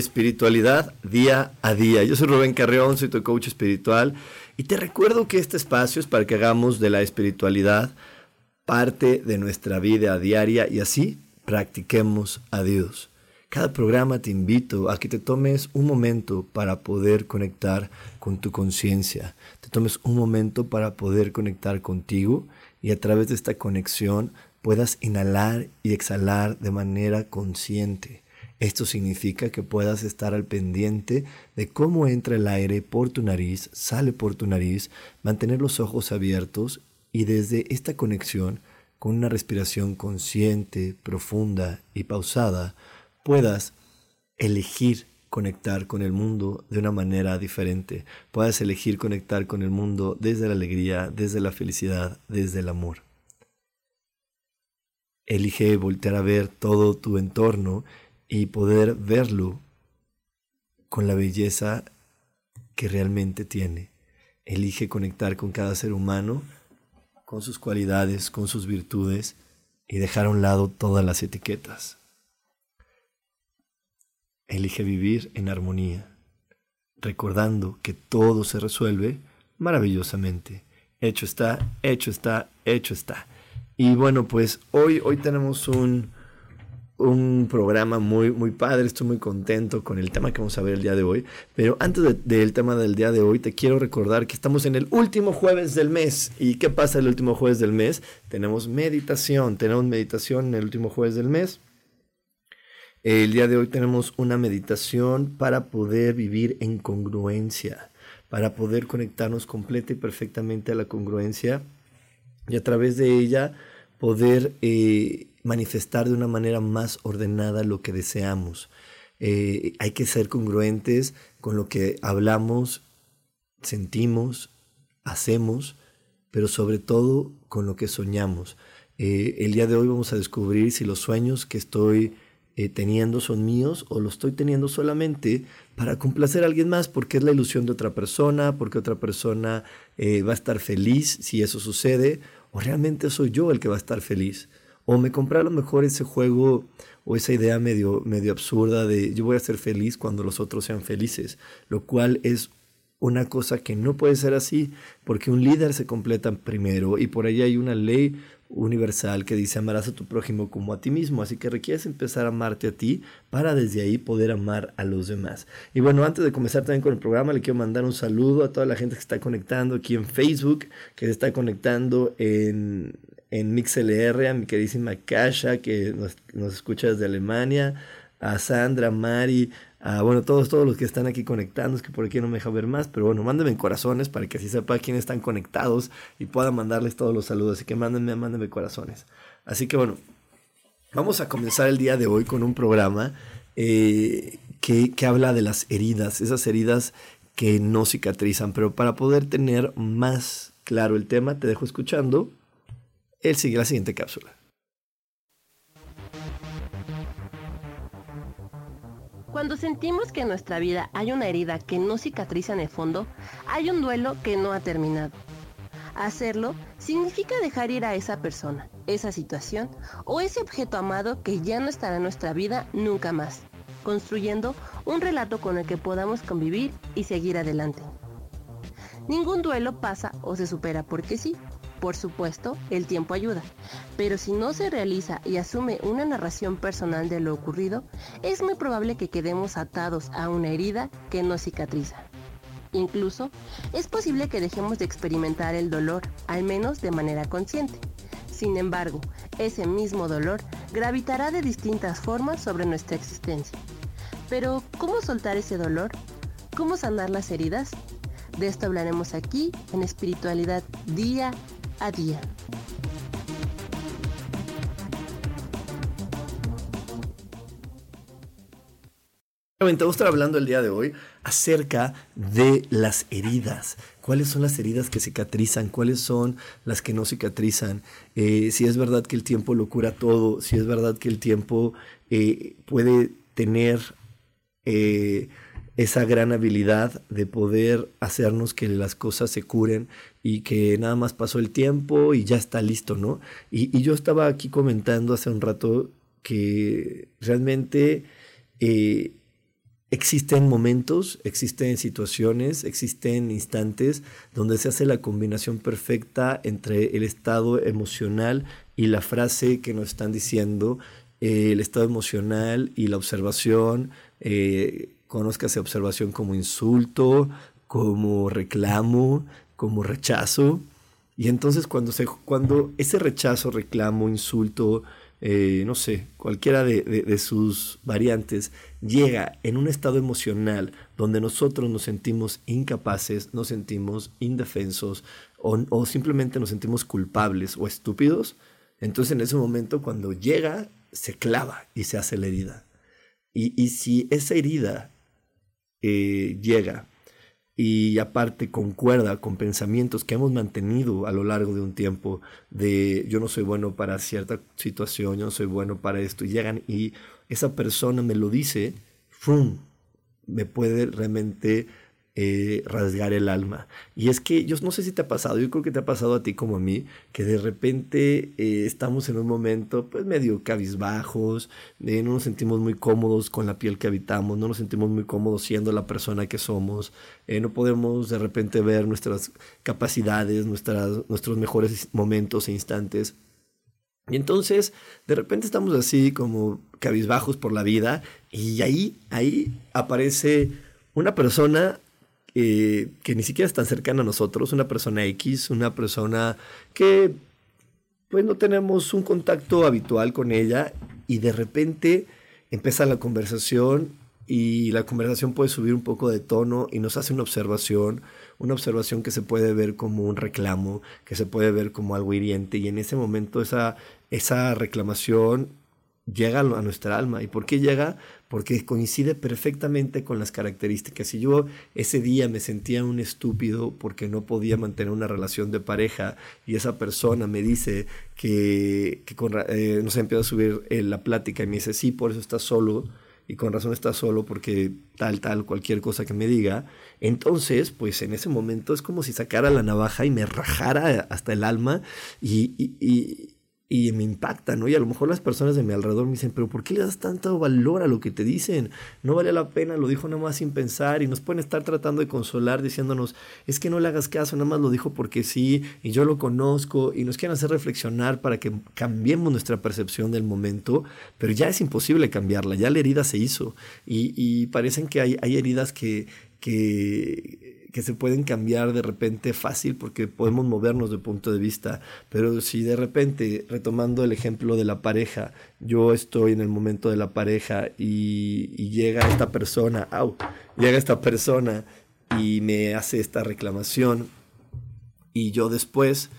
Espiritualidad día a día. Yo soy Rubén Carreón, soy tu coach espiritual y te recuerdo que este espacio es para que hagamos de la espiritualidad parte de nuestra vida diaria y así practiquemos a Dios. Cada programa te invito a que te tomes un momento para poder conectar con tu conciencia, te tomes un momento para poder conectar contigo y a través de esta conexión puedas inhalar y exhalar de manera consciente esto significa que puedas estar al pendiente de cómo entra el aire por tu nariz, sale por tu nariz, mantener los ojos abiertos y desde esta conexión con una respiración consciente, profunda y pausada, puedas elegir conectar con el mundo de una manera diferente. Puedas elegir conectar con el mundo desde la alegría, desde la felicidad, desde el amor. Elige voltear a ver todo tu entorno y poder verlo con la belleza que realmente tiene. Elige conectar con cada ser humano, con sus cualidades, con sus virtudes y dejar a un lado todas las etiquetas. Elige vivir en armonía, recordando que todo se resuelve maravillosamente. Hecho está, hecho está, hecho está. Y bueno, pues hoy, hoy tenemos un, un programa muy, muy padre. Estoy muy contento con el tema que vamos a ver el día de hoy. Pero antes del tema del día de hoy, te quiero recordar que estamos en el último jueves del mes. ¿Y qué pasa el último jueves del mes? Tenemos meditación. Tenemos meditación en el último jueves del mes. El día de hoy tenemos una meditación para poder vivir en congruencia, para poder conectarnos completa y perfectamente a la congruencia y a través de ella poder eh, manifestar de una manera más ordenada lo que deseamos. Eh, hay que ser congruentes con lo que hablamos, sentimos, hacemos, pero sobre todo con lo que soñamos. Eh, el día de hoy vamos a descubrir si los sueños que estoy eh, teniendo son míos o los estoy teniendo solamente para complacer a alguien más porque es la ilusión de otra persona, porque otra persona va a estar feliz si eso sucede, o realmente soy yo el que va a estar feliz. O me compré a lo mejor ese juego o esa idea medio, absurda de yo voy a ser feliz cuando los otros sean felices, lo cual es una cosa que no puede ser así, porque un líder se completa primero y por ahí hay una ley universal que dice amarás a tu prójimo como a ti mismo, así que requieres empezar a amarte a ti para desde ahí poder amar a los demás. Y bueno, antes de comenzar también con el programa, le quiero mandar un saludo a toda la gente que está conectando aquí en Facebook, que se está conectando en, en MixLR, a mi queridísima Kasha, que nos, nos, escucha desde Alemania, a Sandra, Mari, a bueno, todos, todos los que están aquí conectando, es que por aquí no me deja ver más, pero bueno, mándenme corazones para que así sepa quiénes están conectados y pueda mandarles todos los saludos, así que mándenme, mándenme corazones. Así que bueno, vamos a comenzar el día de hoy con un programa eh, que, que habla de las heridas, esas heridas que no cicatrizan, pero para poder tener más claro el tema, te dejo escuchando sigue la siguiente cápsula. Cuando sentimos que en nuestra vida hay una herida que no cicatriza en el fondo, hay un duelo que no ha terminado. Hacerlo significa dejar ir a esa persona, esa situación o ese objeto amado que ya no estará en nuestra vida nunca más, construyendo un relato con el que podamos convivir y seguir adelante. Ningún duelo pasa o se supera porque sí. Por supuesto, el tiempo ayuda, pero si no se realiza y asume una narración personal de lo ocurrido, es muy probable que quedemos atados a una herida que no cicatriza. Incluso, es posible que dejemos de experimentar el dolor, al menos de manera consciente. Sin embargo, ese mismo dolor gravitará de distintas formas sobre nuestra existencia. Pero, ¿cómo soltar ese dolor? ¿Cómo sanar las heridas? De esto hablaremos aquí en espiritualidad día a día. Vamos a estar hablando el día de hoy acerca de las heridas. ¿Cuáles son las heridas que cicatrizan? ¿Cuáles son las que no cicatrizan? Eh, si es verdad que el tiempo lo cura todo, si es verdad que el tiempo eh, puede tener eh, esa gran habilidad de poder hacernos que las cosas se curen y que nada más pasó el tiempo y ya está listo, ¿no? Y, yo estaba aquí comentando hace un rato que realmente eh, existen momentos, existen situaciones, existen instantes donde se hace la combinación perfecta entre el estado emocional y la frase que nos están diciendo, eh, el estado emocional y la observación. Eh, esa observación como insulto, como reclamo, como rechazo. Y entonces cuando, se, cuando ese rechazo, reclamo, insulto, eh, no sé, cualquiera de, sus variantes, llega en un estado emocional donde nosotros nos sentimos incapaces, nos sentimos indefensos o, o simplemente nos sentimos culpables o estúpidos, entonces en ese momento cuando llega, se clava y se hace la herida. Y, y si esa herida eh, llega y aparte concuerda con pensamientos que hemos mantenido a lo largo de un tiempo de yo no soy bueno para cierta situación, yo no soy bueno para esto, y llegan y esa persona me lo dice, ¡fum! me puede realmente eh, rasgar el alma. Y es que yo no sé si te ha pasado, yo creo que te ha pasado a ti como a mí, que de repente eh, estamos en un momento pues medio cabizbajos, eh, no nos sentimos muy cómodos con la piel que habitamos, no nos sentimos muy cómodos siendo la persona que somos, no podemos de repente ver nuestras capacidades, nuestras, nuestros mejores momentos e instantes. Y entonces, de repente estamos así como cabizbajos por la vida y ahí, ahí aparece una persona eh, que ni siquiera es tan cercana a nosotros, una persona X, una persona que pues no tenemos un contacto habitual con ella y de repente empieza la conversación y la conversación puede subir un poco de tono y nos hace una observación, una observación que se puede ver como un reclamo, que se puede ver como algo hiriente y en ese momento esa, esa reclamación llega a nuestra alma. ¿Y por qué llega? Porque coincide perfectamente con las características. Si yo ese día me sentía un estúpido porque no podía mantener una relación de pareja y esa persona me dice que, que con, eh, no sé, empieza a subir eh, la plática y me dice, sí, por eso estás solo y con razón estás solo porque tal, tal, cualquier cosa que me diga, entonces, pues en ese momento es como si sacara la navaja y me rajara hasta el alma y y me impacta, ¿no? Y a lo mejor las personas de mi alrededor me dicen, pero ¿por qué le das tanto valor a lo que te dicen? No vale la pena, lo dijo nada más sin pensar y nos pueden estar tratando de consolar diciéndonos, es que no le hagas caso, nada más lo dijo porque sí y yo lo conozco y nos quieren hacer reflexionar para que cambiemos nuestra percepción del momento, pero ya es imposible cambiarla, ya la herida se hizo y, y parecen que hay, hay heridas que, que que se pueden cambiar de repente fácil porque podemos movernos de punto de vista, pero si de repente, retomando el ejemplo de la pareja, yo estoy en el momento de la pareja y, llega esta persona, au, llega esta persona y me hace esta reclamación y yo después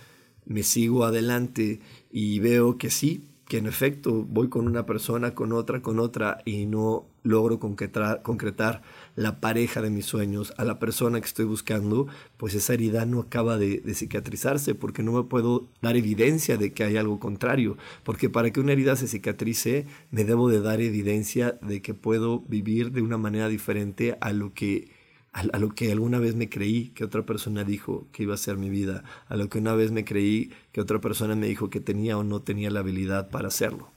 me sigo adelante y veo que sí, que en efecto voy con una persona, con otra, con otra y no logro concretar, la pareja de mis sueños, a la persona que estoy buscando, pues esa herida no acaba de, cicatrizarse porque no me puedo dar evidencia de que hay algo contrario. Porque para que una herida se cicatrice, me debo de dar evidencia de que puedo vivir de una manera diferente a lo que a, lo que alguna vez me creí que otra persona dijo que iba a ser mi vida, a lo que una vez me creí que otra persona me dijo que tenía o no tenía la habilidad para hacerlo.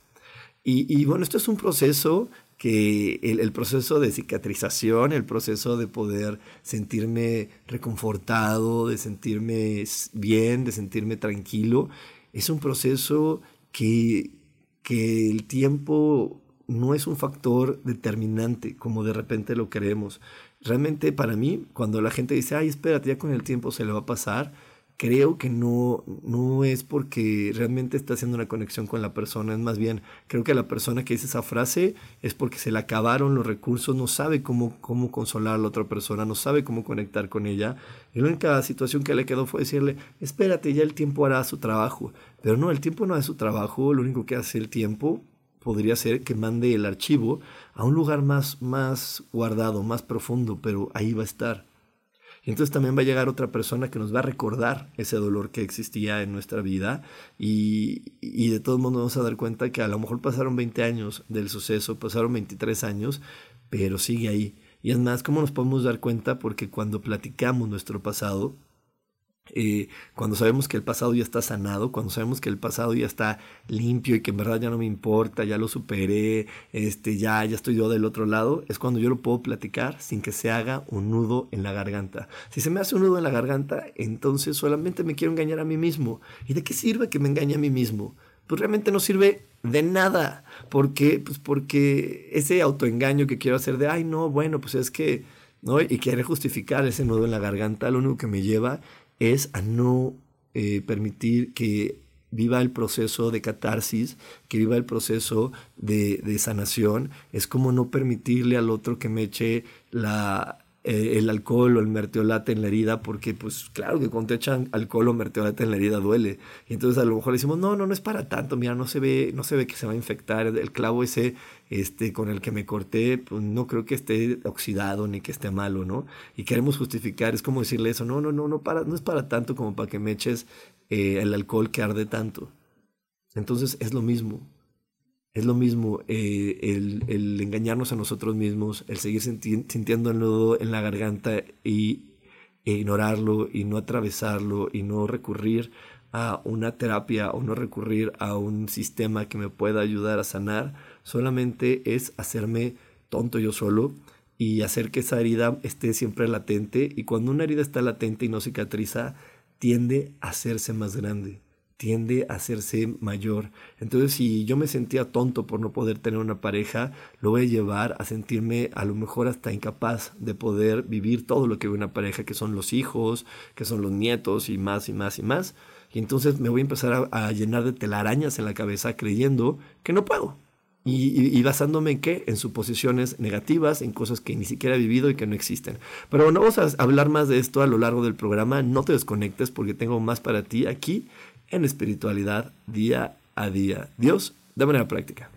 Y, bueno, esto es un proceso que el, proceso de cicatrización, el proceso de poder sentirme reconfortado, de sentirme bien, de sentirme tranquilo, es un proceso que, que el tiempo no es un factor determinante como de repente lo creemos. Realmente para mí, cuando la gente dice, ay, espérate, ya con el tiempo se le va a pasar, creo que no, no es porque realmente está haciendo una conexión con la persona, es más bien, creo que la persona que dice esa frase es porque se le acabaron los recursos, no sabe cómo, cómo consolar a la otra persona, no sabe cómo conectar con ella. Y la única situación que le quedó fue decirle, espérate, ya el tiempo hará su trabajo. Pero no, el tiempo no hace su trabajo, lo único que hace el tiempo podría ser que mande el archivo a un lugar más, más guardado, más profundo, pero ahí va a estar. Entonces también va a llegar otra persona que nos va a recordar ese dolor que existía en nuestra vida y, de todos modos nos vamos a dar cuenta que a lo mejor pasaron 20 años del suceso, pasaron 23 años, pero sigue ahí. Y es más, ¿cómo nos podemos dar cuenta? Porque cuando platicamos nuestro pasado, eh, cuando sabemos que el pasado ya está sanado, cuando sabemos que el pasado ya está limpio y que en verdad ya no me importa, ya lo superé, este, ya, ya estoy yo del otro lado, es cuando yo lo puedo platicar sin que se haga un nudo en la garganta. Si se me hace un nudo en la garganta, entonces solamente me quiero engañar a mí mismo. ¿Y de qué sirve que me engañe a mí mismo? Pues realmente no sirve de nada. ¿Por qué? Pues porque ese autoengaño que quiero hacer de, ay, no, bueno, pues es que, ¿no? Y quiere justificar ese nudo en la garganta, lo único que me lleva es a no eh, permitir que viva el proceso de catarsis, que viva el proceso de, de, sanación. Es como no permitirle al otro que me eche la, eh, el alcohol o el mertiolate en la herida, porque pues claro que cuando te echan alcohol o mertiolate en la herida duele. Y entonces a lo mejor decimos, no, no, no es para tanto, mira, no se ve, no se ve que se va a infectar. El clavo ese este, con el que me corté, pues no creo que esté oxidado ni que esté malo, ¿no? Y queremos justificar, es como decirle eso, no, no, no, no, para, no es para tanto como para que me eches eh, el alcohol que arde tanto. Entonces es lo mismo. Es lo mismo eh, el, engañarnos a nosotros mismos, el seguir sintiendo el nudo en la garganta y e ignorarlo y no atravesarlo y no recurrir a una terapia o no recurrir a un sistema que me pueda ayudar a sanar, solamente es hacerme tonto yo solo y hacer que esa herida esté siempre latente y cuando una herida está latente y no cicatriza, tiende a hacerse más grande tiende a hacerse mayor. Entonces, si yo me sentía tonto por no poder tener una pareja, lo voy a llevar a sentirme a lo mejor hasta incapaz de poder vivir todo lo que ve una pareja, que son los hijos, que son los nietos y más y más y más. Y entonces me voy a empezar a, llenar de telarañas en la cabeza creyendo que no puedo. Y, y, basándome en qué? En suposiciones negativas, en cosas que ni siquiera he vivido y que no existen. Pero bueno, vamos a hablar más de esto a lo largo del programa. No te desconectes porque tengo más para ti aquí en espiritualidad día a día. Dios, de manera práctica.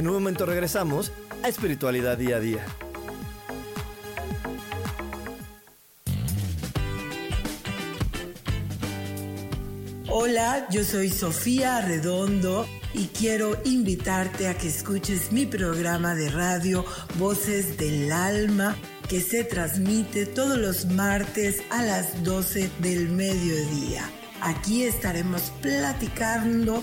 En un momento regresamos a espiritualidad día a día. Hola, yo soy Sofía Redondo y quiero invitarte a que escuches mi programa de radio Voces del Alma que se transmite todos los martes a las 12 del mediodía. Aquí estaremos platicando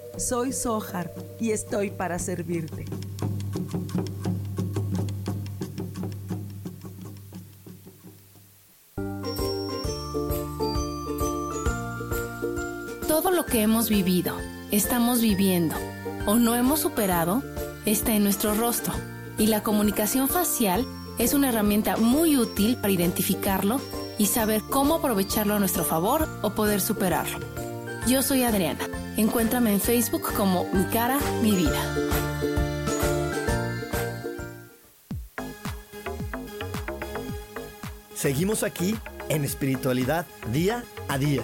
Soy Sohar y estoy para servirte. Todo lo que hemos vivido, estamos viviendo o no hemos superado está en nuestro rostro y la comunicación facial es una herramienta muy útil para identificarlo y saber cómo aprovecharlo a nuestro favor o poder superarlo. Yo soy Adriana Encuéntrame en Facebook como Mi cara, mi vida. Seguimos aquí en espiritualidad día a día.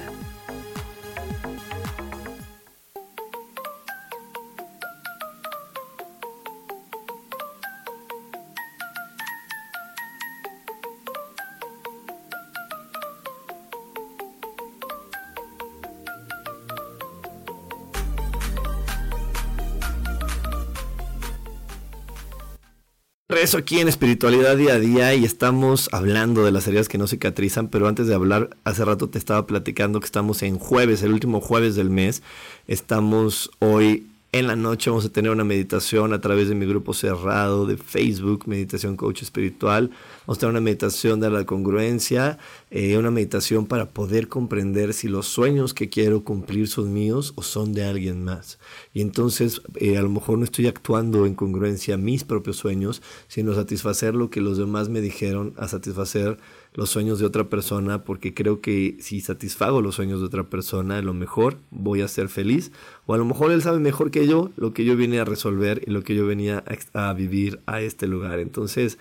Eso aquí en Espiritualidad Día a Día y estamos hablando de las heridas que no cicatrizan, pero antes de hablar, hace rato te estaba platicando que estamos en jueves, el último jueves del mes. Estamos hoy en la noche vamos a tener una meditación a través de mi grupo cerrado de Facebook, Meditación Coach Espiritual. Vamos a tener una meditación de la congruencia, eh, una meditación para poder comprender si los sueños que quiero cumplir son míos o son de alguien más. Y entonces eh, a lo mejor no estoy actuando en congruencia a mis propios sueños, sino satisfacer lo que los demás me dijeron, a satisfacer los sueños de otra persona, porque creo que si satisfago los sueños de otra persona, a lo mejor voy a ser feliz, o a lo mejor él sabe mejor que yo lo que yo vine a resolver y lo que yo venía a, vivir a este lugar. Entonces,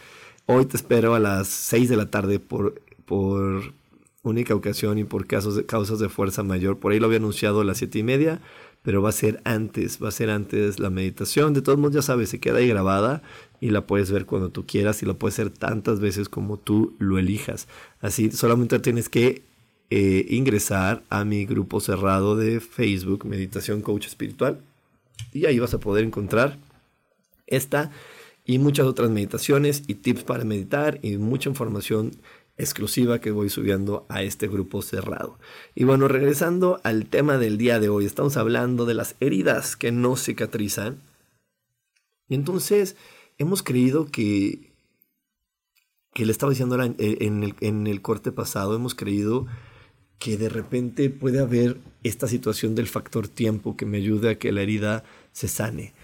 hoy te espero a las 6 de la tarde por, por única ocasión y por casos de, causas de fuerza mayor. Por ahí lo había anunciado a las 7 y media pero va a ser antes, va a ser antes la meditación. De todos modos, ya sabes, se queda ahí grabada y la puedes ver cuando tú quieras y la puedes hacer tantas veces como tú lo elijas. Así, solamente tienes que eh, ingresar a mi grupo cerrado de Facebook, Meditación Coach Espiritual, y ahí vas a poder encontrar esta y muchas otras meditaciones y tips para meditar y mucha información exclusiva que voy subiendo a este grupo cerrado. Y bueno, regresando al tema del día de hoy, estamos hablando de las heridas que no cicatrizan. Y entonces hemos creído que, que le estaba diciendo en el, en el corte pasado, hemos creído que de repente puede haber esta situación del factor tiempo que me ayude a que la herida se sane.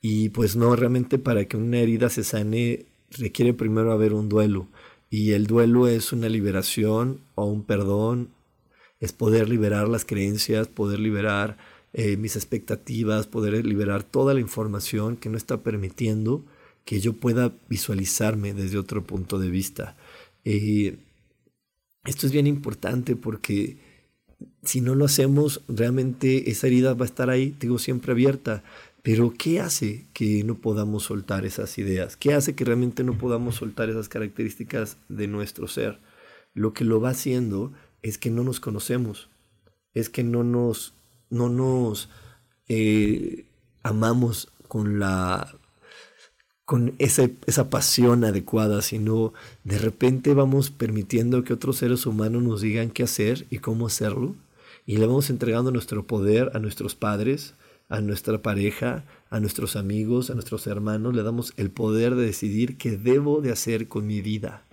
Y pues no, realmente para que una herida se sane requiere primero haber un duelo y el duelo es una liberación o un perdón, es poder liberar las creencias, poder liberar eh, mis expectativas, poder liberar toda la información que no está permitiendo que yo pueda visualizarme desde otro punto de vista. Eh, esto es bien importante porque si no lo hacemos, realmente esa herida va a estar ahí, digo, siempre abierta. Pero ¿qué hace que no podamos soltar esas ideas? ¿Qué hace que realmente no podamos soltar esas características de nuestro ser? Lo que lo va haciendo es que no nos conocemos, es que no nos, no nos eh, amamos con la con esa, esa pasión adecuada, sino de repente vamos permitiendo que otros seres humanos nos digan qué hacer y cómo hacerlo, y le vamos entregando nuestro poder a nuestros padres, a nuestra pareja, a nuestros amigos, a nuestros hermanos, le damos el poder de decidir qué debo de hacer con mi vida.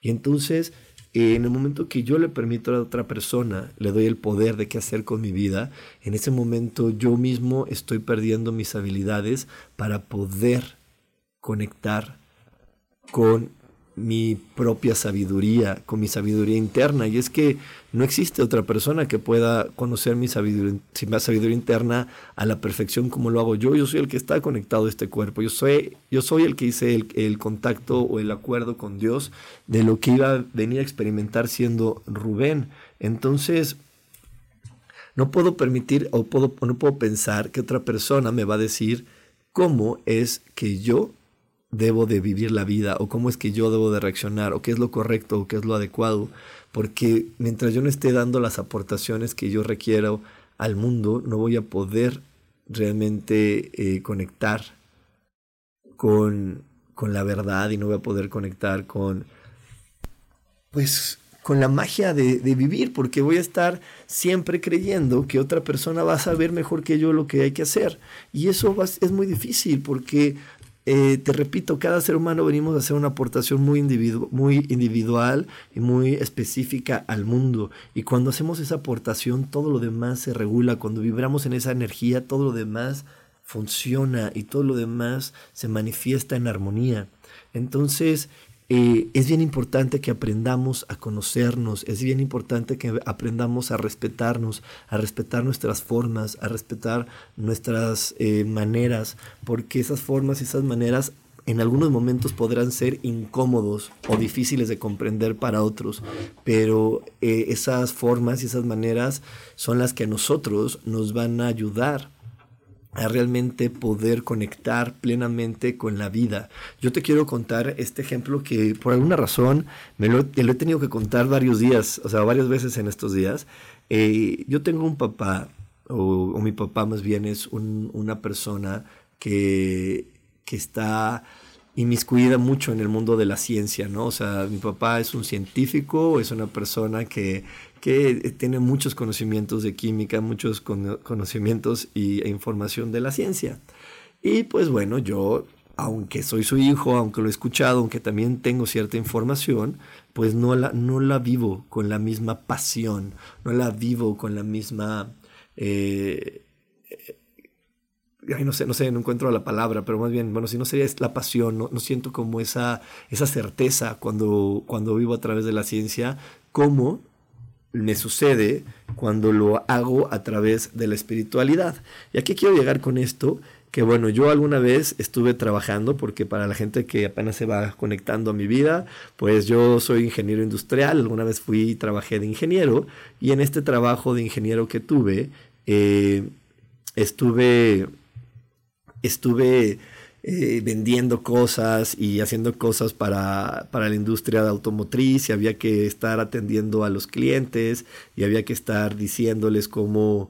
Y entonces, en el momento que yo le permito a otra persona, le doy el poder de qué hacer con mi vida, en ese momento yo mismo estoy perdiendo mis habilidades para poder conectar con mi propia sabiduría, con mi sabiduría interna. Y es que no existe otra persona que pueda conocer mi sabiduría, mi sabiduría interna a la perfección como lo hago yo. Yo soy el que está conectado a este cuerpo. Yo soy, yo soy el que hice el, contacto o el acuerdo con Dios de lo que iba a venir a experimentar siendo Rubén. Entonces, no puedo permitir o puedo, no puedo pensar que otra persona me va a decir cómo es que yo debo de vivir la vida o cómo es que yo debo de reaccionar o qué es lo correcto o qué es lo adecuado, porque mientras yo no esté dando las aportaciones que yo requiero al mundo, no voy a poder realmente eh, conectar con, con la verdad y no voy a poder conectar con, pues, con la magia de, de, vivir, porque voy a estar siempre creyendo que otra persona va a saber mejor que yo lo que hay que hacer. Y eso es muy difícil, porque eh, te repito, cada ser humano venimos a hacer una aportación muy, muy individual y muy específica al mundo. Y cuando hacemos esa aportación, todo lo demás se regula. Cuando vibramos en esa energía, todo lo demás funciona y todo lo demás se manifiesta en armonía. Entonces, eh, es bien importante que aprendamos a conocernos, es bien importante que aprendamos a respetarnos, a respetar nuestras formas, a respetar nuestras eh, maneras, porque esas formas y esas maneras en algunos momentos podrán ser incómodos o difíciles de comprender para otros, pero eh, esas formas y esas maneras son las que a nosotros nos van a ayudar a realmente poder conectar plenamente con la vida. Yo te quiero contar este ejemplo que por alguna razón me lo, he tenido que contar varios días, o sea, varias veces en estos días. Eh, yo tengo un papá, o, mi papá más bien es una persona que, que está inmiscuida mucho en el mundo de la ciencia, ¿no? O sea, mi papá es un científico, es una persona que que tiene muchos conocimientos de química, muchos conocimientos y, e información de la ciencia. Y pues bueno, yo, aunque soy su hijo, aunque lo he escuchado, aunque también tengo cierta información, pues no la, no la vivo con la misma pasión, no la vivo con la misma... Eh, ay, no sé, no sé, no encuentro la palabra, pero más bien, bueno, si no sería la pasión, no, no siento como esa, esa certeza cuando, cuando vivo a través de la ciencia, como me sucede cuando lo hago a través de la espiritualidad. Y aquí quiero llegar con esto, que bueno, yo alguna vez estuve trabajando, porque para la gente que apenas se va conectando a mi vida, pues yo soy ingeniero industrial, alguna vez fui y trabajé de ingeniero, y en este trabajo de ingeniero que tuve, eh, estuve, estuve eh, vendiendo cosas y haciendo cosas para, para la industria de automotriz y había que estar atendiendo a los clientes y había que estar diciéndoles cómo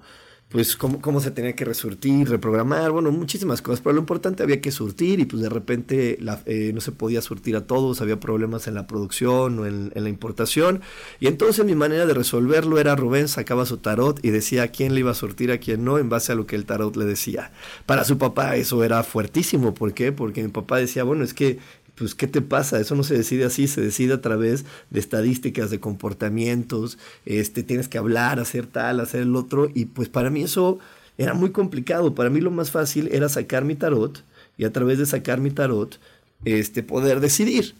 pues cómo, cómo, se tenía que resurtir, reprogramar, bueno, muchísimas cosas, pero lo importante había que surtir y pues de repente eh, no se podía surtir a todos, había problemas en la producción o en, en, la importación y entonces mi manera de resolverlo era Rubén sacaba su tarot y decía a quién le iba a surtir, a quién no, en base a lo que el tarot le decía. Para su papá eso era fuertísimo, ¿por qué? Porque mi papá decía, bueno, es que pues ¿qué te pasa? Eso no se decide así, se decide a través de estadísticas, de comportamientos, este, tienes que hablar, hacer tal, hacer el otro, y pues para mí eso era muy complicado, para mí lo más fácil era sacar mi tarot, y a través de sacar mi tarot, este, poder decidir.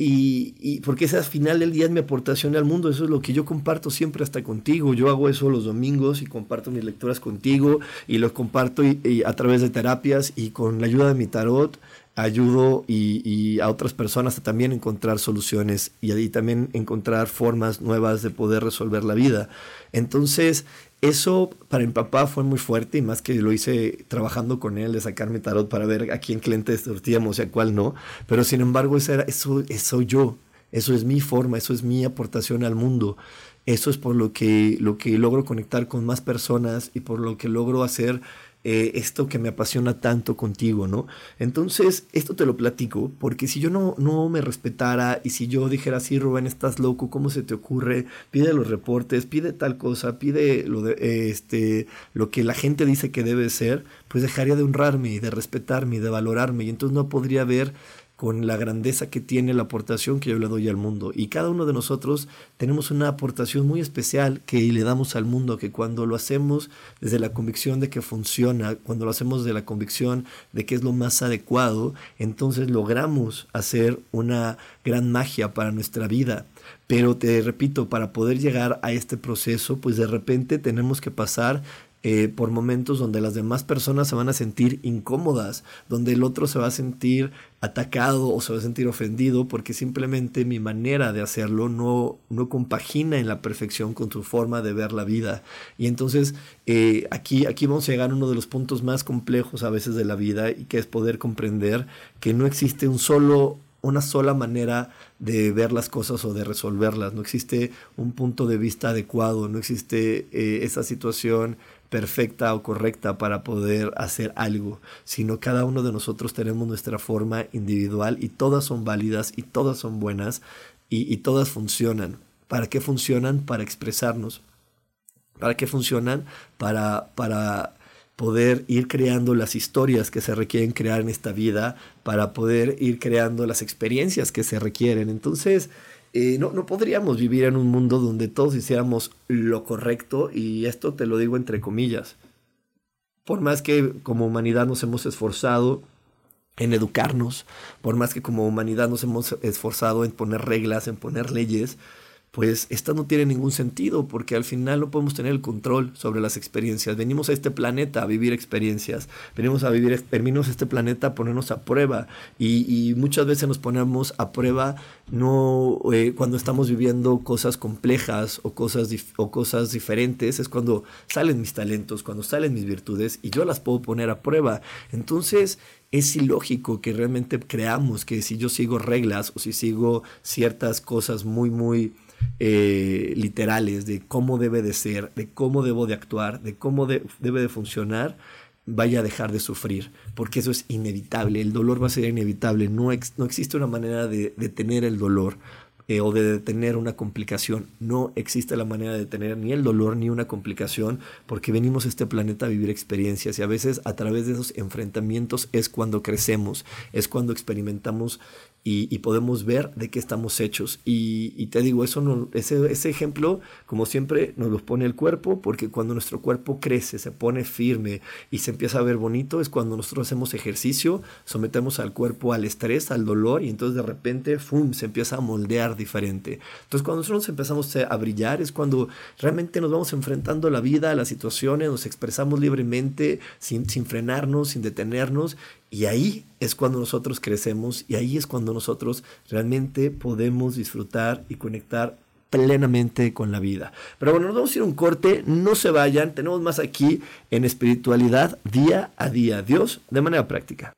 Y, y, porque esa al final del día es mi aportación al mundo, eso es lo que yo comparto siempre hasta contigo. Yo hago eso los domingos y comparto mis lecturas contigo y los comparto y, a través de terapias y con la ayuda de mi tarot ayudo y, a otras personas a también encontrar soluciones y, y también encontrar formas nuevas de poder resolver la vida. Entonces, eso para mi papá fue muy fuerte y más que lo hice trabajando con él de sacar mi tarot para ver a quién cliente sortíamos y a cuál no. Pero sin embargo, eso, era, eso, eso yo. Eso es mi forma, eso es mi aportación al mundo. Eso es por lo que, lo que logro conectar con más personas y por lo que logro hacer eh, esto que me apasiona tanto contigo, ¿no? Entonces, esto te lo platico, porque si yo no, no me respetara y si yo dijera, sí, Rubén, estás loco, ¿cómo se te ocurre? Pide los reportes, pide tal cosa, pide lo, de, este, lo que la gente dice que debe ser, pues dejaría de honrarme y de respetarme y de valorarme, y entonces no podría haber con la grandeza que tiene la aportación que yo le doy al mundo. Y cada uno de nosotros tenemos una aportación muy especial que le damos al mundo, que cuando lo hacemos desde la convicción de que funciona, cuando lo hacemos desde la convicción de que es lo más adecuado, entonces logramos hacer una gran magia para nuestra vida. Pero te repito, para poder llegar a este proceso, pues de repente tenemos que pasar eh, por momentos donde las demás personas se van a sentir incómodas, donde el otro se va a sentir atacado o se va a sentir ofendido porque simplemente mi manera de hacerlo no, no compagina en la perfección con su forma de ver la vida. Y entonces eh, aquí, aquí vamos a llegar a uno de los puntos más complejos a veces de la vida y que es poder comprender que no existe un solo una sola manera de ver las cosas o de resolverlas. No existe un punto de vista adecuado, no existe eh, esa situación perfecta o correcta para poder hacer algo, sino cada uno de nosotros tenemos nuestra forma individual y todas son válidas y todas son buenas y, todas funcionan. ¿Para qué funcionan? Para expresarnos. ¿Para qué funcionan? Para, para poder ir creando las historias que se requieren crear en esta vida, para poder ir creando las experiencias que se requieren. Entonces, eh, no, no podríamos vivir en un mundo donde todos hiciéramos lo correcto, y esto te lo digo entre comillas. Por más que como humanidad nos hemos esforzado en educarnos, por más que como humanidad nos hemos esforzado en poner reglas, en poner leyes, pues esto no tiene ningún sentido porque al final no podemos tener el control sobre las experiencias. Venimos a este planeta a vivir experiencias, venimos a vivir, venimos a este planeta a ponernos a prueba y, muchas veces nos ponemos a prueba no eh, cuando estamos viviendo cosas complejas o cosas, o cosas diferentes, es cuando salen mis talentos, cuando salen mis virtudes y yo las puedo poner a prueba. Entonces, es ilógico que realmente creamos que si yo sigo reglas o si sigo ciertas cosas muy, muy eh, literales de cómo debe de ser, de cómo debo de actuar, de cómo debe de funcionar, vaya a dejar de sufrir, porque eso es inevitable, el dolor va a ser inevitable, no, no existe una manera de detener el dolor eh, o de detener una complicación, no existe la manera de detener ni el dolor ni una complicación, porque venimos a este planeta a vivir experiencias y a veces a través de esos enfrentamientos es cuando crecemos, es cuando experimentamos y, podemos ver de qué estamos hechos. Y, te digo, eso no, ese, ese, ejemplo, como siempre, nos lo pone el cuerpo, porque cuando nuestro cuerpo crece, se pone firme y se empieza a ver bonito, es cuando nosotros hacemos ejercicio, sometemos al cuerpo al estrés, al dolor, y entonces de repente, ¡fum!, se empieza a moldear diferente. Entonces cuando nosotros empezamos a brillar, es cuando realmente nos vamos enfrentando a la vida, a las situaciones, nos expresamos libremente, sin, sin frenarnos, sin detenernos, y ahí es cuando nosotros crecemos y ahí es cuando nosotros realmente podemos disfrutar y conectar plenamente con la vida. Pero bueno, nos vamos a ir a un corte, no se vayan, tenemos más aquí en espiritualidad día a día. Dios de manera práctica.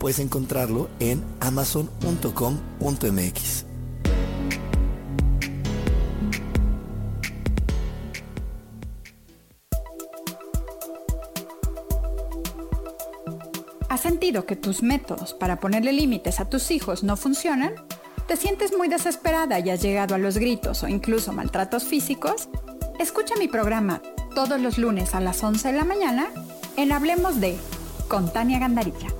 puedes encontrarlo en amazon.com.mx. ¿Has sentido que tus métodos para ponerle límites a tus hijos no funcionan? ¿Te sientes muy desesperada y has llegado a los gritos o incluso maltratos físicos? Escucha mi programa todos los lunes a las 11 de la mañana en Hablemos de con Tania Gandarilla.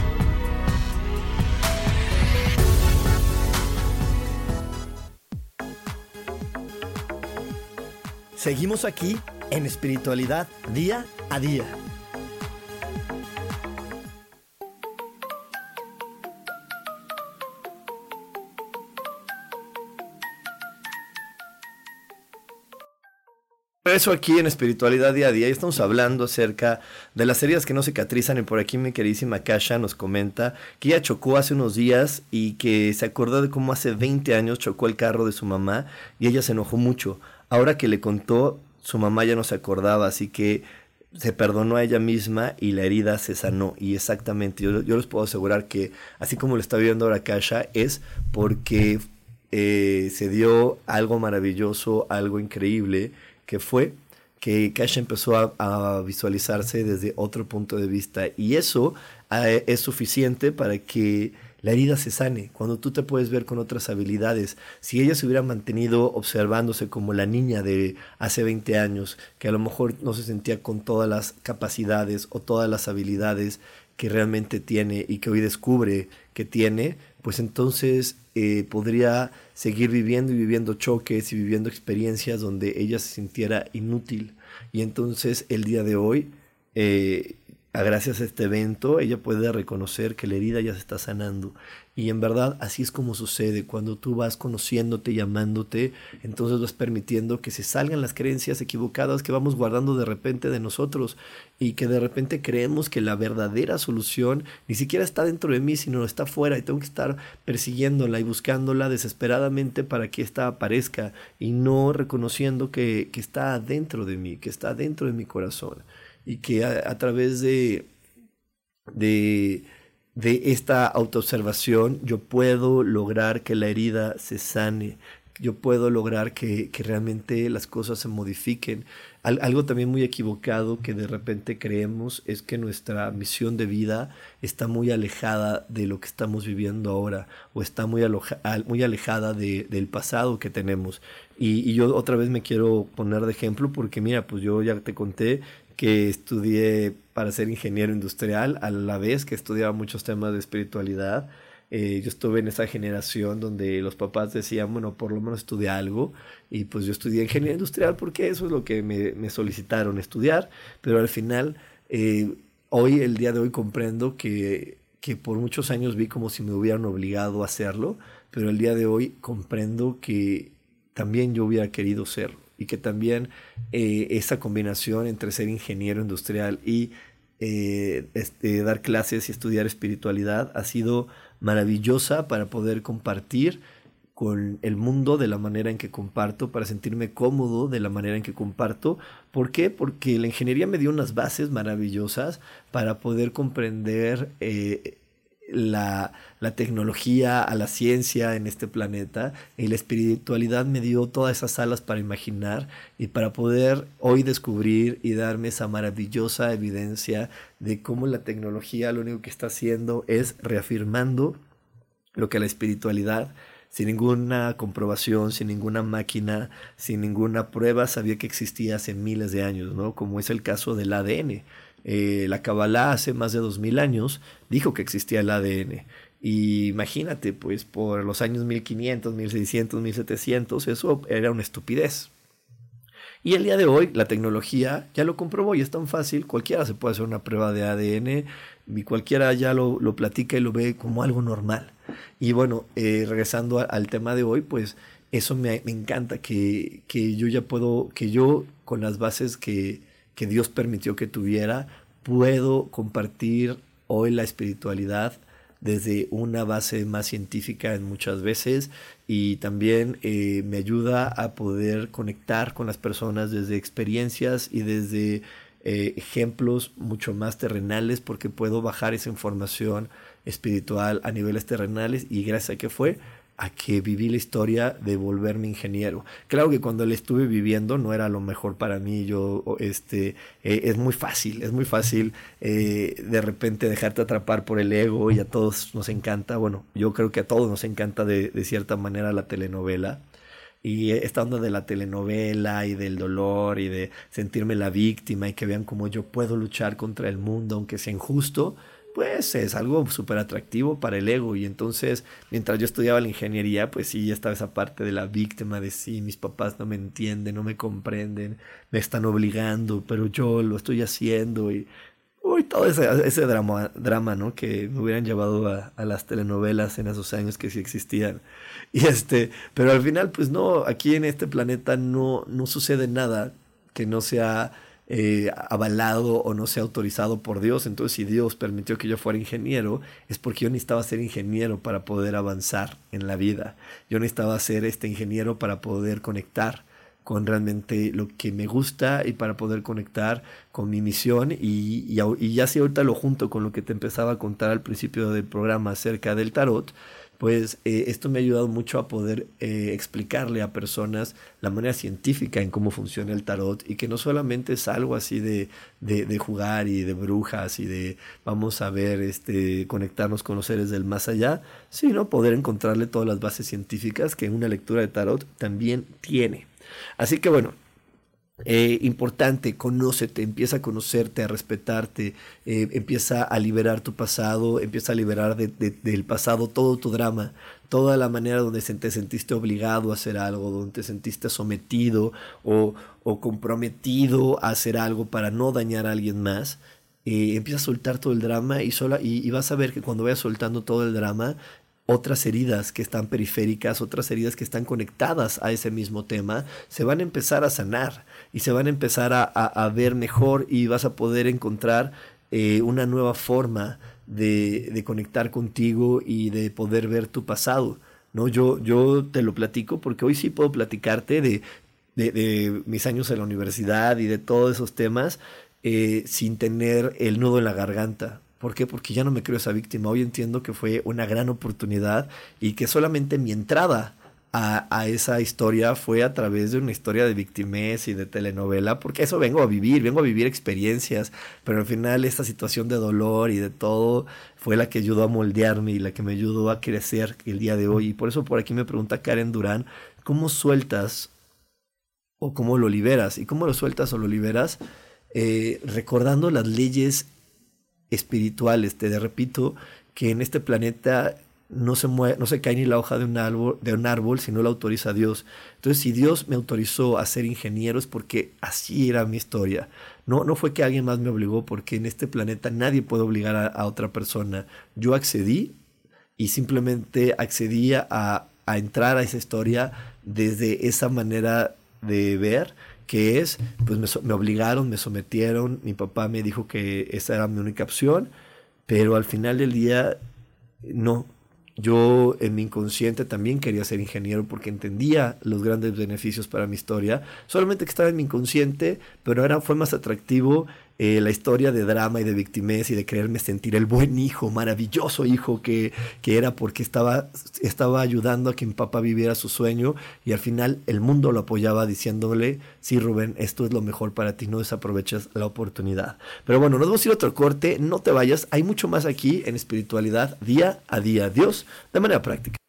Seguimos aquí en espiritualidad día a día. eso aquí en Espiritualidad Día a Día y estamos hablando acerca de las heridas que no cicatrizan y por aquí mi queridísima Kasha nos comenta que ella chocó hace unos días y que se acordó de cómo hace 20 años chocó el carro de su mamá y ella se enojó mucho. Ahora que le contó, su mamá ya no se acordaba, así que se perdonó a ella misma y la herida se sanó. Y exactamente, yo, les puedo asegurar que así como lo está viviendo ahora Kasha es porque eh, se dio algo maravilloso, algo increíble que fue que Cash empezó a, visualizarse desde otro punto de vista y eso eh, es suficiente para que la herida se sane, cuando tú te puedes ver con otras habilidades. Si ella se hubiera mantenido observándose como la niña de hace 20 años, que a lo mejor no se sentía con todas las capacidades o todas las habilidades que realmente tiene y que hoy descubre que tiene, pues entonces eh, podría seguir viviendo y viviendo choques y viviendo experiencias donde ella se sintiera inútil. Y entonces el día de hoy, eh, gracias a este evento, ella puede reconocer que la herida ya se está sanando y en verdad así es como sucede. Cuando tú vas conociéndote y amándote, entonces vas permitiendo que se salgan las creencias equivocadas que vamos guardando de repente de nosotros y que de repente creemos que la verdadera solución ni siquiera está dentro de mí, sino está fuera y tengo que estar persiguiéndola y buscándola desesperadamente para que ésta aparezca y no reconociendo que, está dentro de mí, que está dentro de mi corazón y que a, través de... de de esta autoobservación yo puedo lograr que la herida se sane, yo puedo lograr que, realmente las cosas se modifiquen. algo también muy equivocado que de repente creemos es que nuestra misión de vida está muy alejada de lo que estamos viviendo ahora o está muy, muy alejada del pasado que tenemos. Y, y, yo otra vez me quiero poner de ejemplo porque mira, pues yo ya te conté que estudié para ser ingeniero industrial, a la vez que estudiaba muchos temas de espiritualidad. Eh, yo estuve en esa generación donde los papás decían, bueno, por lo menos estudia algo. Y pues yo estudié ingeniería industrial porque eso es lo que me, solicitaron estudiar. Pero al final, eh, hoy, el día de hoy, comprendo que, que por muchos años vi como si me hubieran obligado a hacerlo. Pero el día de hoy comprendo que también yo hubiera querido serlo y que también eh, esa combinación entre ser ingeniero industrial y eh, este, dar clases y estudiar espiritualidad ha sido maravillosa para poder compartir con el mundo de la manera en que comparto, para sentirme cómodo de la manera en que comparto. ¿Por qué? Porque la ingeniería me dio unas bases maravillosas para poder comprender eh, la, tecnología, a la ciencia en este planeta y la espiritualidad me dio todas esas alas para imaginar y para poder hoy descubrir y darme esa maravillosa evidencia de cómo la tecnología lo único que está haciendo es reafirmando lo que la espiritualidad sin ninguna comprobación, sin ninguna máquina, sin ninguna prueba, sabía que existía hace miles de años, ¿no? Como es el caso del ADN. Eh, la Kabbalah hace más de dos mil años dijo que existía el ADN Y imagínate, pues por los años 1500, 1600, 1700, eso era una estupidez. Y el día de hoy la tecnología ya lo comprobó y es tan fácil, cualquiera se puede hacer una prueba de ADN y cualquiera ya lo, lo platica y lo ve como algo normal. Y bueno, eh, regresando al tema de hoy, pues eso me, me encanta, que, que, yo ya puedo, que yo con las bases que, que Dios permitió que tuviera, puedo compartir hoy la espiritualidad desde una base más científica en muchas veces y también eh, me ayuda a poder conectar con las personas desde experiencias y desde eh, ejemplos mucho más terrenales porque puedo bajar esa información espiritual a niveles terrenales y gracias a que fue a que viví la historia de volverme ingeniero. Claro que cuando la estuve viviendo no era lo mejor para mí, yo, este, eh, es muy fácil, es muy fácil eh, de repente dejarte atrapar por el ego y a todos nos encanta, bueno, yo creo que a todos nos encanta de, de cierta manera la telenovela. Y esta onda de la telenovela y del dolor y de sentirme la víctima y que vean cómo yo puedo luchar contra el mundo aunque sea injusto, pues es algo súper atractivo para el ego. Y entonces, mientras yo estudiaba la ingeniería, pues sí, estaba esa parte de la víctima, de sí, mis papás no me entienden, no me comprenden, me están obligando, pero yo lo estoy haciendo. Y uy, todo ese, ese drama, drama, ¿no? Que me hubieran llevado a, a, las telenovelas en esos años que sí existían. Y este, pero al final, pues no, aquí en este planeta no, no sucede nada que no sea eh, avalado o no sea autorizado por Dios. Entonces, si Dios permitió que yo fuera ingeniero, es porque yo necesitaba ser ingeniero para poder avanzar en la vida. Yo necesitaba ser este ingeniero para poder conectar con realmente lo que me gusta y para poder conectar con mi misión y, y, y ya si ahorita lo junto con lo que te empezaba a contar al principio del programa acerca del tarot, pues eh, esto me ha ayudado mucho a poder eh, explicarle a personas la manera científica en cómo funciona el tarot y que no solamente es algo así de, de, jugar y de brujas y de vamos a ver, este, conectarnos con los seres del más allá, sino poder encontrarle todas las bases científicas que una lectura de tarot también tiene. Así que bueno, eh, importante, conócete, empieza a conocerte, a respetarte, eh, empieza a liberar tu pasado, empieza a liberar de, de, del pasado todo tu drama, toda la manera donde te sentiste obligado a hacer algo, donde te sentiste sometido o, o comprometido a hacer algo para no dañar a alguien más. Eh, empieza a soltar todo el drama y, sola, y, y, vas a ver que cuando vayas soltando todo el drama, otras heridas que están periféricas, otras heridas que están conectadas a ese mismo tema, se van a empezar a sanar y se van a empezar a, a, ver mejor y vas a poder encontrar eh, una nueva forma de, de, conectar contigo y de poder ver tu pasado. ¿no? Yo, yo te lo platico porque hoy sí puedo platicarte de, de, de mis años en la universidad y de todos esos temas eh, sin tener el nudo en la garganta. ¿Por qué? Porque ya no me creo esa víctima. Hoy entiendo que fue una gran oportunidad y que solamente mi entrada a, a, esa historia fue a través de una historia de victimez y de telenovela, porque eso vengo a vivir, vengo a vivir experiencias, pero al final esta situación de dolor y de todo fue la que ayudó a moldearme y la que me ayudó a crecer el día de hoy. Y por eso por aquí me pregunta Karen Durán, ¿cómo sueltas o cómo lo liberas? ¿Y cómo lo sueltas o lo liberas? Eh, recordando las leyes espirituales. Te repito que en este planeta no se, mueve, no se cae ni la hoja de un, árbol, de un árbol si no lo autoriza Dios. Entonces, si Dios me autorizó a ser ingeniero es porque así era mi historia. No, no fue que alguien más me obligó, porque en este planeta nadie puede obligar a, otra persona. Yo accedí y simplemente accedí a, a entrar a esa historia desde esa manera de ver que es, pues me, obligaron, me sometieron, mi papá me dijo que esa era mi única opción, pero al final del día no. Yo en mi inconsciente también quería ser ingeniero porque entendía los grandes beneficios para mi historia, solamente que estaba en mi inconsciente, pero ahora fue más atractivo eh, la historia de drama y de victimez y de creerme sentir el buen hijo, maravilloso hijo que, que era porque estaba, estaba ayudando a que mi papá viviera su sueño y al final el mundo lo apoyaba diciéndole, sí Rubén, esto es lo mejor para ti, no desaprovechas la oportunidad. Pero bueno, nos vamos a ir a otro corte, no te vayas, hay mucho más aquí en espiritualidad día a día. Dios, de manera práctica.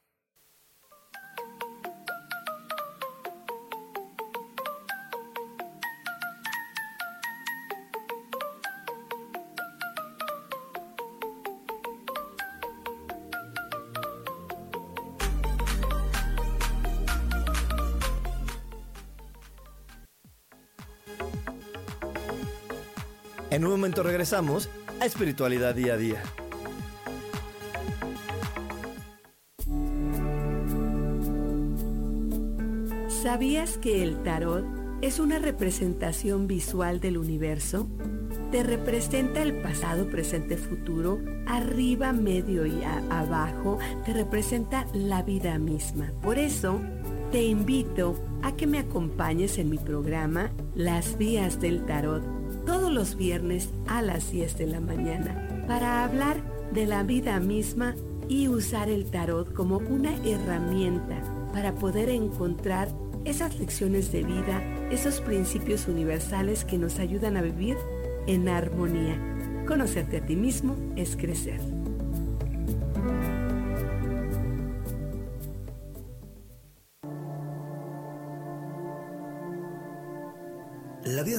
En un momento regresamos a Espiritualidad Día a Día. ¿Sabías que el tarot es una representación visual del universo? Te representa el pasado, presente, futuro, arriba, medio y abajo, te representa la vida misma. Por eso, te invito a que me acompañes en mi programa Las Vías del Tarot todos los viernes a las 10 de la mañana para hablar de la vida misma y usar el tarot como una herramienta para poder encontrar esas lecciones de vida, esos principios universales que nos ayudan a vivir en armonía. Conocerte a ti mismo es crecer.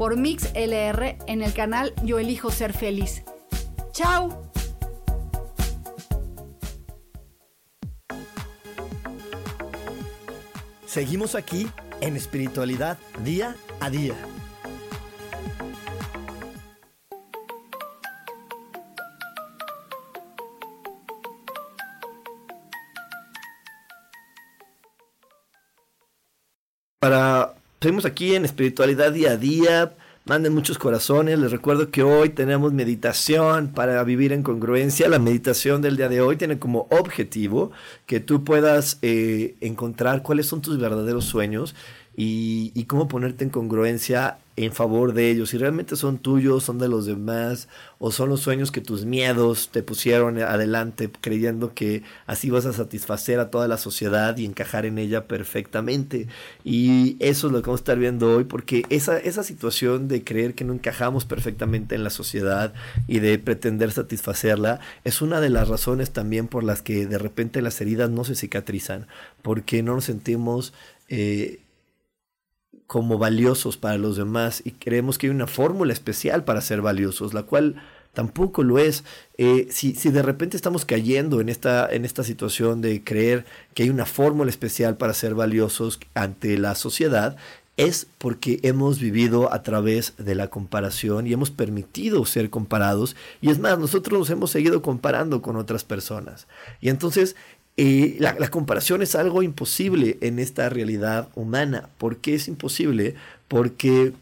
por Mix LR en el canal Yo Elijo Ser Feliz. ¡Chao! Seguimos aquí en espiritualidad día a día. Seguimos aquí en espiritualidad día a día. Manden muchos corazones. Les recuerdo que hoy tenemos meditación para vivir en congruencia. La meditación del día de hoy tiene como objetivo que tú puedas eh, encontrar cuáles son tus verdaderos sueños y, y cómo ponerte en congruencia en favor de ellos, si realmente son tuyos, son de los demás, o son los sueños que tus miedos te pusieron adelante creyendo que así vas a satisfacer a toda la sociedad y encajar en ella perfectamente. Y eso es lo que vamos a estar viendo hoy, porque esa, esa situación de creer que no encajamos perfectamente en la sociedad y de pretender satisfacerla, es una de las razones también por las que de repente las heridas no se cicatrizan, porque no nos sentimos... Eh, como valiosos para los demás y creemos que hay una fórmula especial para ser valiosos, la cual tampoco lo es. Eh, si, si, de repente estamos cayendo en esta, en esta situación de creer que hay una fórmula especial para ser valiosos ante la sociedad, es porque hemos vivido a través de la comparación y hemos permitido ser comparados. Y es más, nosotros nos hemos seguido comparando con otras personas. Y entonces la, comparación es algo imposible en esta realidad humana. ¿Por qué es imposible? Porque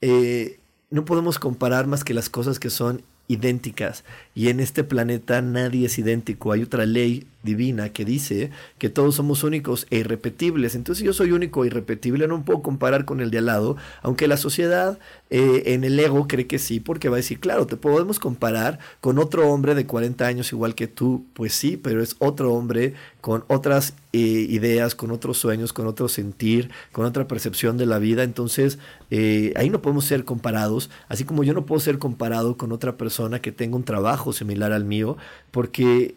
eh, no podemos comparar más que las cosas que son idénticas. Y en este planeta nadie es idéntico. Hay otra ley divina que dice que todos somos únicos e irrepetibles. Entonces si yo soy único e irrepetible, no puedo comparar con el de al lado, aunque la sociedad eh, en el ego cree que sí, porque va a decir, claro, te podemos comparar con otro hombre de 40 años igual que tú, pues sí, pero es otro hombre con otras eh, ideas, con otros sueños, con otro sentir, con otra percepción de la vida. Entonces, eh, ahí no podemos ser comparados, así como yo no puedo ser comparado con otra persona que tenga un trabajo similar al mío, porque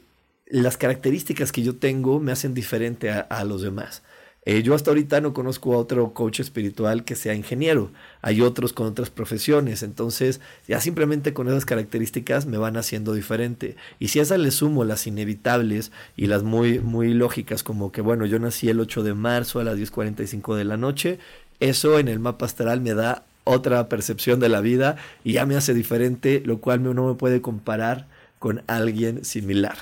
las características que yo tengo me hacen diferente a, los demás. Eh, yo hasta ahorita no conozco a otro coach espiritual que sea ingeniero. Hay otros con otras profesiones. Entonces, ya simplemente con esas características me van haciendo diferente. Y si a esas le sumo las inevitables y las muy, muy lógicas, como que, bueno, yo nací el 8 de marzo a las 10.45 de la noche, eso en el mapa astral me da otra percepción de la vida y ya me hace diferente, lo cual no me puede comparar con alguien similar.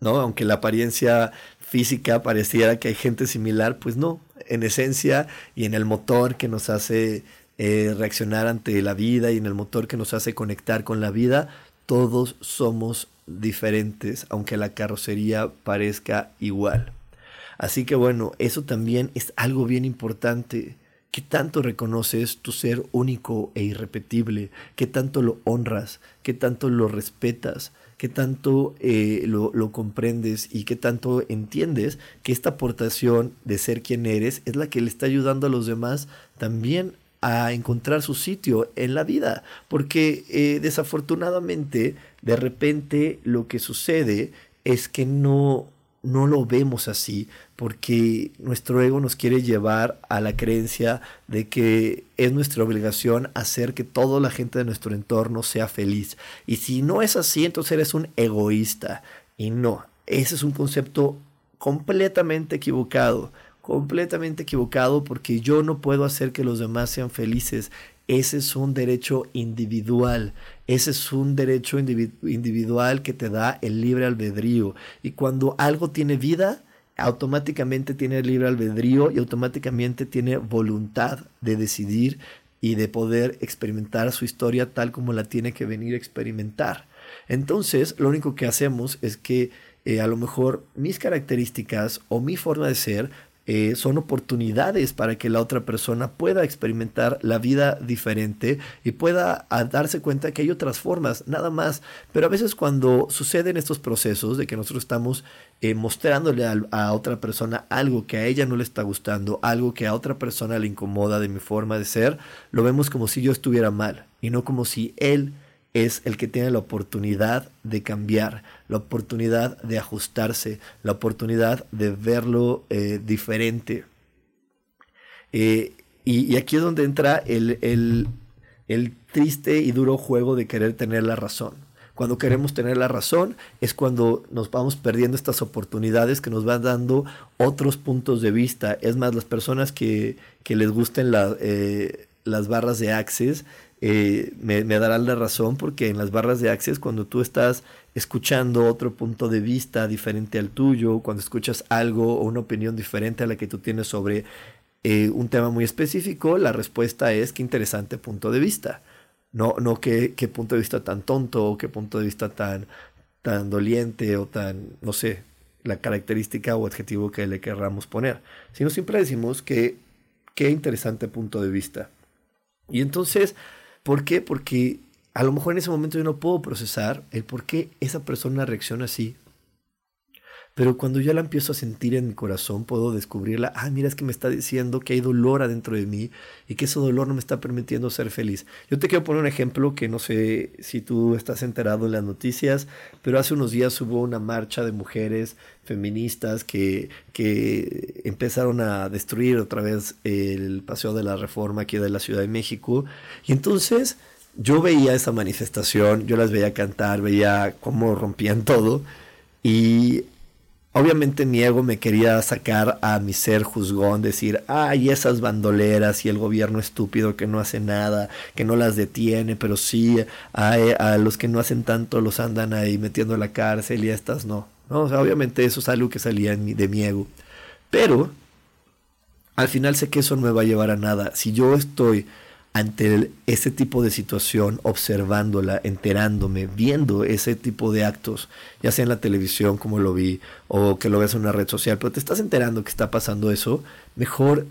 ¿no? Aunque la apariencia física pareciera que hay gente similar, pues no, en esencia y en el motor que nos hace eh, reaccionar ante la vida y en el motor que nos hace conectar con la vida, todos somos diferentes, aunque la carrocería parezca igual. Así que bueno, eso también es algo bien importante. ¿Qué tanto reconoces tu ser único e irrepetible? ¿Qué tanto lo honras? ¿Qué tanto lo respetas? qué tanto eh, lo, comprendes y qué tanto entiendes que esta aportación de ser quien eres es la que le está ayudando a los demás también a encontrar su sitio en la vida. Porque eh, desafortunadamente, de repente lo que sucede es que no no lo vemos así porque nuestro ego nos quiere llevar a la creencia de que es nuestra obligación hacer que toda la gente de nuestro entorno sea feliz. Y si no es así, entonces eres un egoísta. Y no, ese es un concepto completamente equivocado, completamente equivocado porque yo no puedo hacer que los demás sean felices. Ese es un derecho individual. Ese es un derecho individual que te da el libre albedrío. Y cuando algo tiene vida, automáticamente tiene libre albedrío y automáticamente tiene voluntad de decidir y de poder experimentar su historia tal como la tiene que venir a experimentar. Entonces, lo único que hacemos es que eh, a lo mejor mis características o mi forma de ser eh, son oportunidades para que la otra persona pueda experimentar la vida diferente y pueda darse cuenta que hay otras formas, nada más. Pero a veces cuando suceden estos procesos de que nosotros estamos eh, mostrándole a, a, otra persona algo que a ella no le está gustando, algo que a otra persona le incomoda de mi forma de ser, lo vemos como si yo estuviera mal y no como si él es el que tiene la oportunidad de cambiar, la oportunidad de ajustarse, la oportunidad de verlo eh, diferente. Eh, y, aquí es donde entra el, el triste y duro juego de querer tener la razón. Cuando queremos tener la razón es cuando nos vamos perdiendo estas oportunidades que nos van dando otros puntos de vista. Es más, las personas que, que les gusten eh, las barras de Access eh, me, darán la razón porque en las barras de Access cuando tú estás escuchando otro punto de vista diferente al tuyo, cuando escuchas algo o una opinión diferente a la que tú tienes sobre eh, un tema muy específico, la respuesta es qué interesante punto de vista. No, no qué, qué punto de vista tan tonto o qué punto de vista tan, tan doliente o tan, no sé, la característica o adjetivo que le querramos poner, sino siempre decimos que qué interesante punto de vista. Y entonces ¿Por qué? Porque a lo mejor en ese momento yo no puedo procesar el por qué esa persona reacciona así. Pero cuando yo la empiezo a sentir en mi corazón, puedo descubrirla, ah, mira, es que me está diciendo que hay dolor adentro de mí y que ese dolor no me está permitiendo ser feliz. Yo te quiero poner un ejemplo que no sé si tú estás enterado en las noticias, pero hace unos días hubo una marcha de mujeres feministas que, que empezaron a destruir otra vez el Paseo de la Reforma aquí de la Ciudad de México. Y entonces yo veía esa manifestación, yo las veía cantar, veía cómo rompían todo. Y Obviamente mi ego me quería sacar a mi ser juzgón, decir, ay, esas bandoleras y el gobierno estúpido que no hace nada, que no las detiene, pero sí a, los que no hacen tanto los andan ahí metiendo en la cárcel y estas no. ¿no? Obviamente eso es algo que salía de mi ego. Pero al final sé que eso no me va a llevar a nada. Si yo estoy ante ese tipo de situación, observándola, enterándome, viendo ese tipo de actos, ya sea en la televisión como lo vi, o que lo veas en una red social, pero te estás enterando que está pasando eso, mejor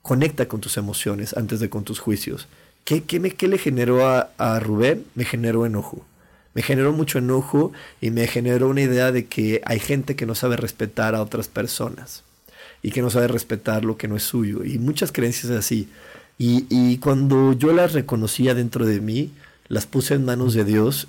conecta con tus emociones antes de con tus juicios. ¿Qué, qué, me, qué le generó a, a Rubén? Me generó enojo. Me generó mucho enojo y me generó una idea de que hay gente que no sabe respetar a otras personas y que no sabe respetar lo que no es suyo y muchas creencias así. Y, cuando yo las reconocía dentro de mí, las puse en manos de Dios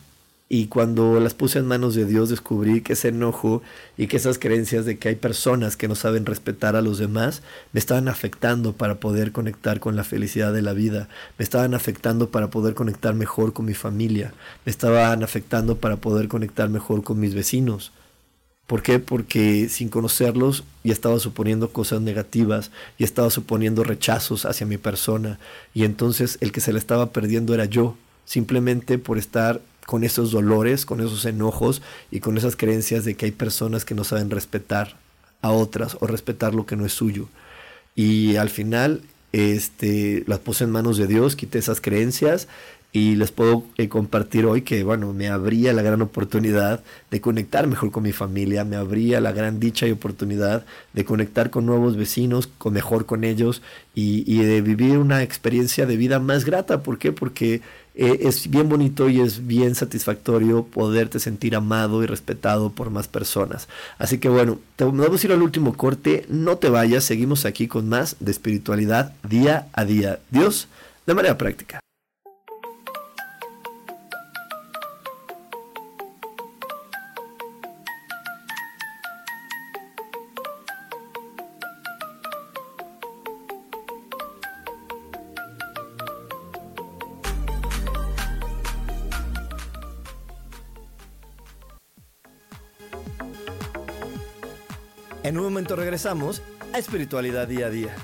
y cuando las puse en manos de Dios descubrí que ese enojo y que esas creencias de que hay personas que no saben respetar a los demás me estaban afectando para poder conectar con la felicidad de la vida, me estaban afectando para poder conectar mejor con mi familia, me estaban afectando para poder conectar mejor con mis vecinos. ¿Por qué? Porque sin conocerlos ya estaba suponiendo cosas negativas y estaba suponiendo rechazos hacia mi persona y entonces el que se le estaba perdiendo era yo, simplemente por estar con esos dolores, con esos enojos y con esas creencias de que hay personas que no saben respetar a otras o respetar lo que no es suyo. Y al final este, las puse en manos de Dios, quité esas creencias y les puedo eh, compartir hoy que, bueno, me abría la gran oportunidad de conectar mejor con mi familia, me abría la gran dicha y oportunidad de conectar con nuevos vecinos, con mejor con ellos y, de vivir una experiencia de vida más grata. ¿Por qué? Porque eh, es bien bonito y es bien satisfactorio poderte sentir amado y respetado por más personas. Así que bueno, te vamos a ir al último corte, no te vayas, seguimos aquí con más de espiritualidad día a día. Dios, de manera práctica. A Espiritualidad Día a Día.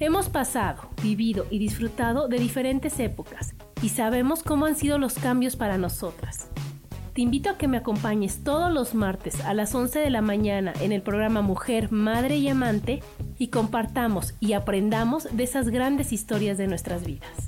Hemos pasado, vivido y disfrutado de diferentes épocas y sabemos cómo han sido los cambios para nosotras. Te invito a que me acompañes todos los martes a las 11 de la mañana en el programa Mujer, Madre y Amante y compartamos y aprendamos de esas grandes historias de nuestras vidas.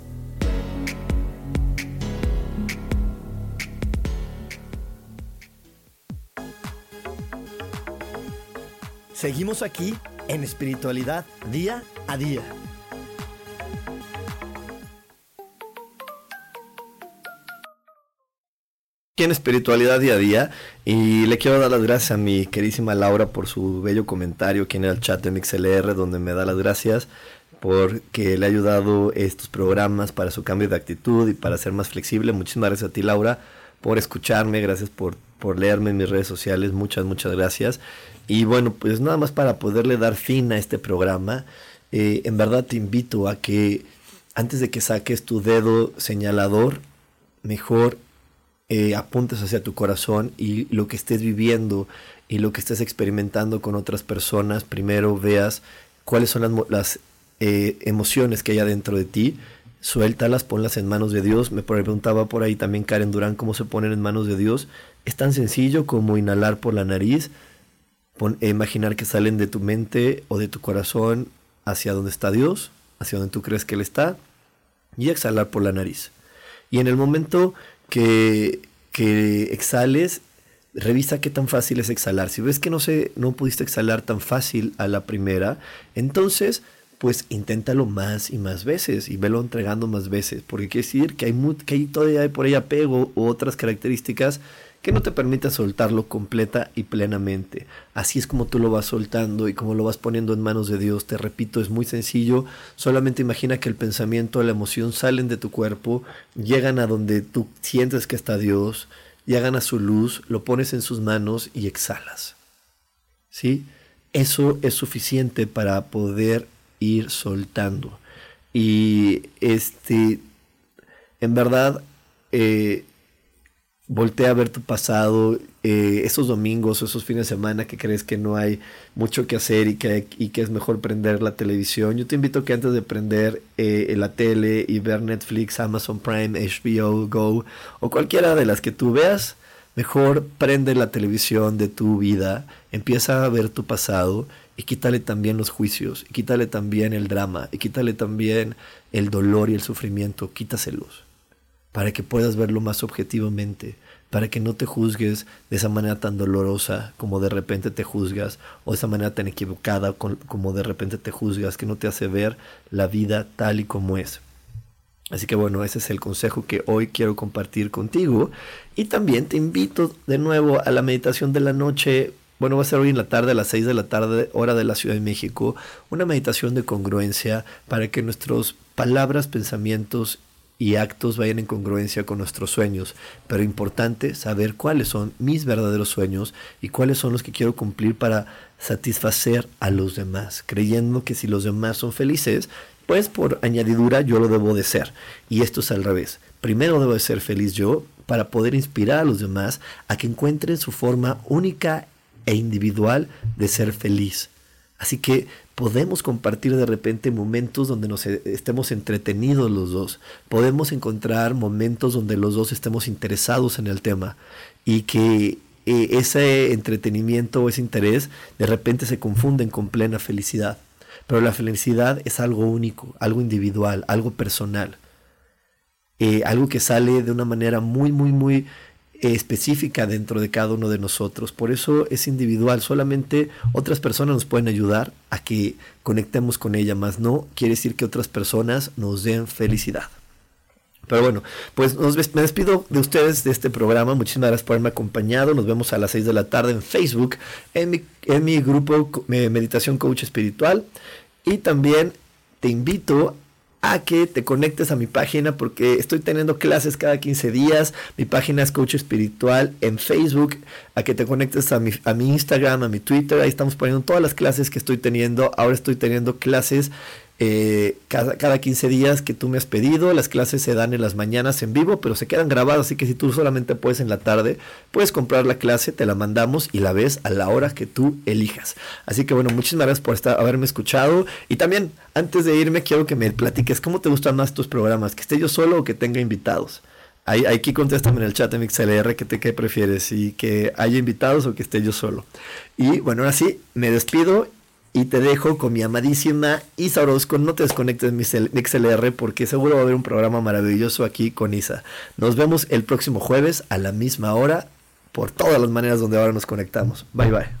Seguimos aquí en espiritualidad día a día. en Espiritualidad Día a Día y le quiero dar las gracias a mi queridísima Laura por su bello comentario aquí en el chat de MixLR donde me da las gracias porque le ha ayudado estos programas para su cambio de actitud y para ser más flexible. Muchísimas gracias a ti Laura por escucharme, gracias por, por leerme en mis redes sociales, muchas, muchas gracias. Y bueno, pues nada más para poderle dar fin a este programa, eh, en verdad te invito a que antes de que saques tu dedo señalador, mejor eh, apuntes hacia tu corazón y lo que estés viviendo y lo que estés experimentando con otras personas, primero veas cuáles son las, eh, emociones que hay adentro de ti, suéltalas, ponlas en manos de Dios. Me preguntaba por ahí también Karen Durán cómo se ponen en manos de Dios. Es tan sencillo como inhalar por la nariz, imaginar que salen de tu mente o de tu corazón hacia donde está Dios, hacia donde tú crees que Él está, y exhalar por la nariz. Y en el momento que, que exhales, revisa qué tan fácil es exhalar. Si ves que no, se, no pudiste exhalar tan fácil a la primera, entonces pues inténtalo más y más veces y velo entregando más veces, porque quiere decir que hay, que hay todavía por ahí apego u otras características que no te permiten soltarlo completa y plenamente. Así es como tú lo vas soltando y como lo vas poniendo en manos de Dios. Te repito, es muy sencillo. Solamente imagina que el pensamiento, la emoción salen de tu cuerpo, llegan a donde tú sientes que está Dios, llegan a su luz, lo pones en sus manos y exhalas. ¿Sí? Eso es suficiente para poder ir soltando. Y este, en verdad, eh, voltea a ver tu pasado, eh, esos domingos, esos fines de semana que crees que no hay mucho que hacer y que, y que es mejor prender la televisión. Yo te invito que antes de prender eh, la tele y ver Netflix, Amazon Prime, HBO, Go o cualquiera de las que tú veas, mejor prende la televisión de tu vida, empieza a ver tu pasado y quítale también los juicios, y quítale también el drama, y quítale también el dolor y el sufrimiento, quítaselos, para que puedas verlo más objetivamente, para que no te juzgues de esa manera tan dolorosa como de repente te juzgas, o de esa manera tan equivocada como de repente te juzgas, que no te hace ver la vida tal y como es. Así que bueno, ese es el consejo que hoy quiero compartir contigo. Y también te invito de nuevo a la meditación de la noche bueno, va a ser hoy en la tarde, a las 6 de la tarde, hora de la Ciudad de México, una meditación de congruencia para que nuestras palabras, pensamientos y actos vayan en congruencia con nuestros sueños. Pero importante saber cuáles son mis verdaderos sueños y cuáles son los que quiero cumplir para satisfacer a los demás, creyendo que si los demás son felices, pues por añadidura yo lo debo de ser. Y esto es al revés. Primero debo de ser feliz yo para poder inspirar a los demás a que encuentren su forma única e individual de ser feliz. Así que podemos compartir de repente momentos donde nos e, estemos entretenidos los dos. Podemos encontrar momentos donde los dos estemos interesados en el tema y que eh, ese entretenimiento o ese interés de repente se confunden con plena felicidad. Pero la felicidad es algo único, algo individual, algo personal. Eh, algo que sale de una manera muy, muy, muy específica dentro de cada uno de nosotros. Por eso es individual. Solamente otras personas nos pueden ayudar a que conectemos con ella, más no quiere decir que otras personas nos den felicidad. Pero bueno, pues me despido de ustedes de este programa. Muchísimas gracias por haberme acompañado. Nos vemos a las 6 de la tarde en Facebook, en mi, en mi grupo Meditación Coach Espiritual. Y también te invito a que te conectes a mi página porque estoy teniendo clases cada 15 días. Mi página es Coach Espiritual en Facebook. A que te conectes a mi, a mi Instagram, a mi Twitter. Ahí estamos poniendo todas las clases que estoy teniendo. Ahora estoy teniendo clases eh, cada, cada 15 días que tú me has pedido. Las clases se dan en las mañanas en vivo, pero se quedan grabadas, así que si tú solamente puedes en la tarde, puedes comprar la clase, te la mandamos y la ves a la hora que tú elijas. Así que bueno, muchísimas gracias por estar, haberme escuchado. Y también, antes de irme, quiero que me platiques cómo te gustan más tus programas, que esté yo solo o que tenga invitados. Ahí, aquí contéstame en el chat de MixLR que te qué prefieres, y que haya invitados o que esté yo solo. Y bueno, ahora sí, me despido y te dejo con mi amadísima Isa Orozco. No te desconectes mi XLR porque seguro va a haber un programa maravilloso aquí con Isa. Nos vemos el próximo jueves a la misma hora por todas las maneras donde ahora nos conectamos. Bye bye.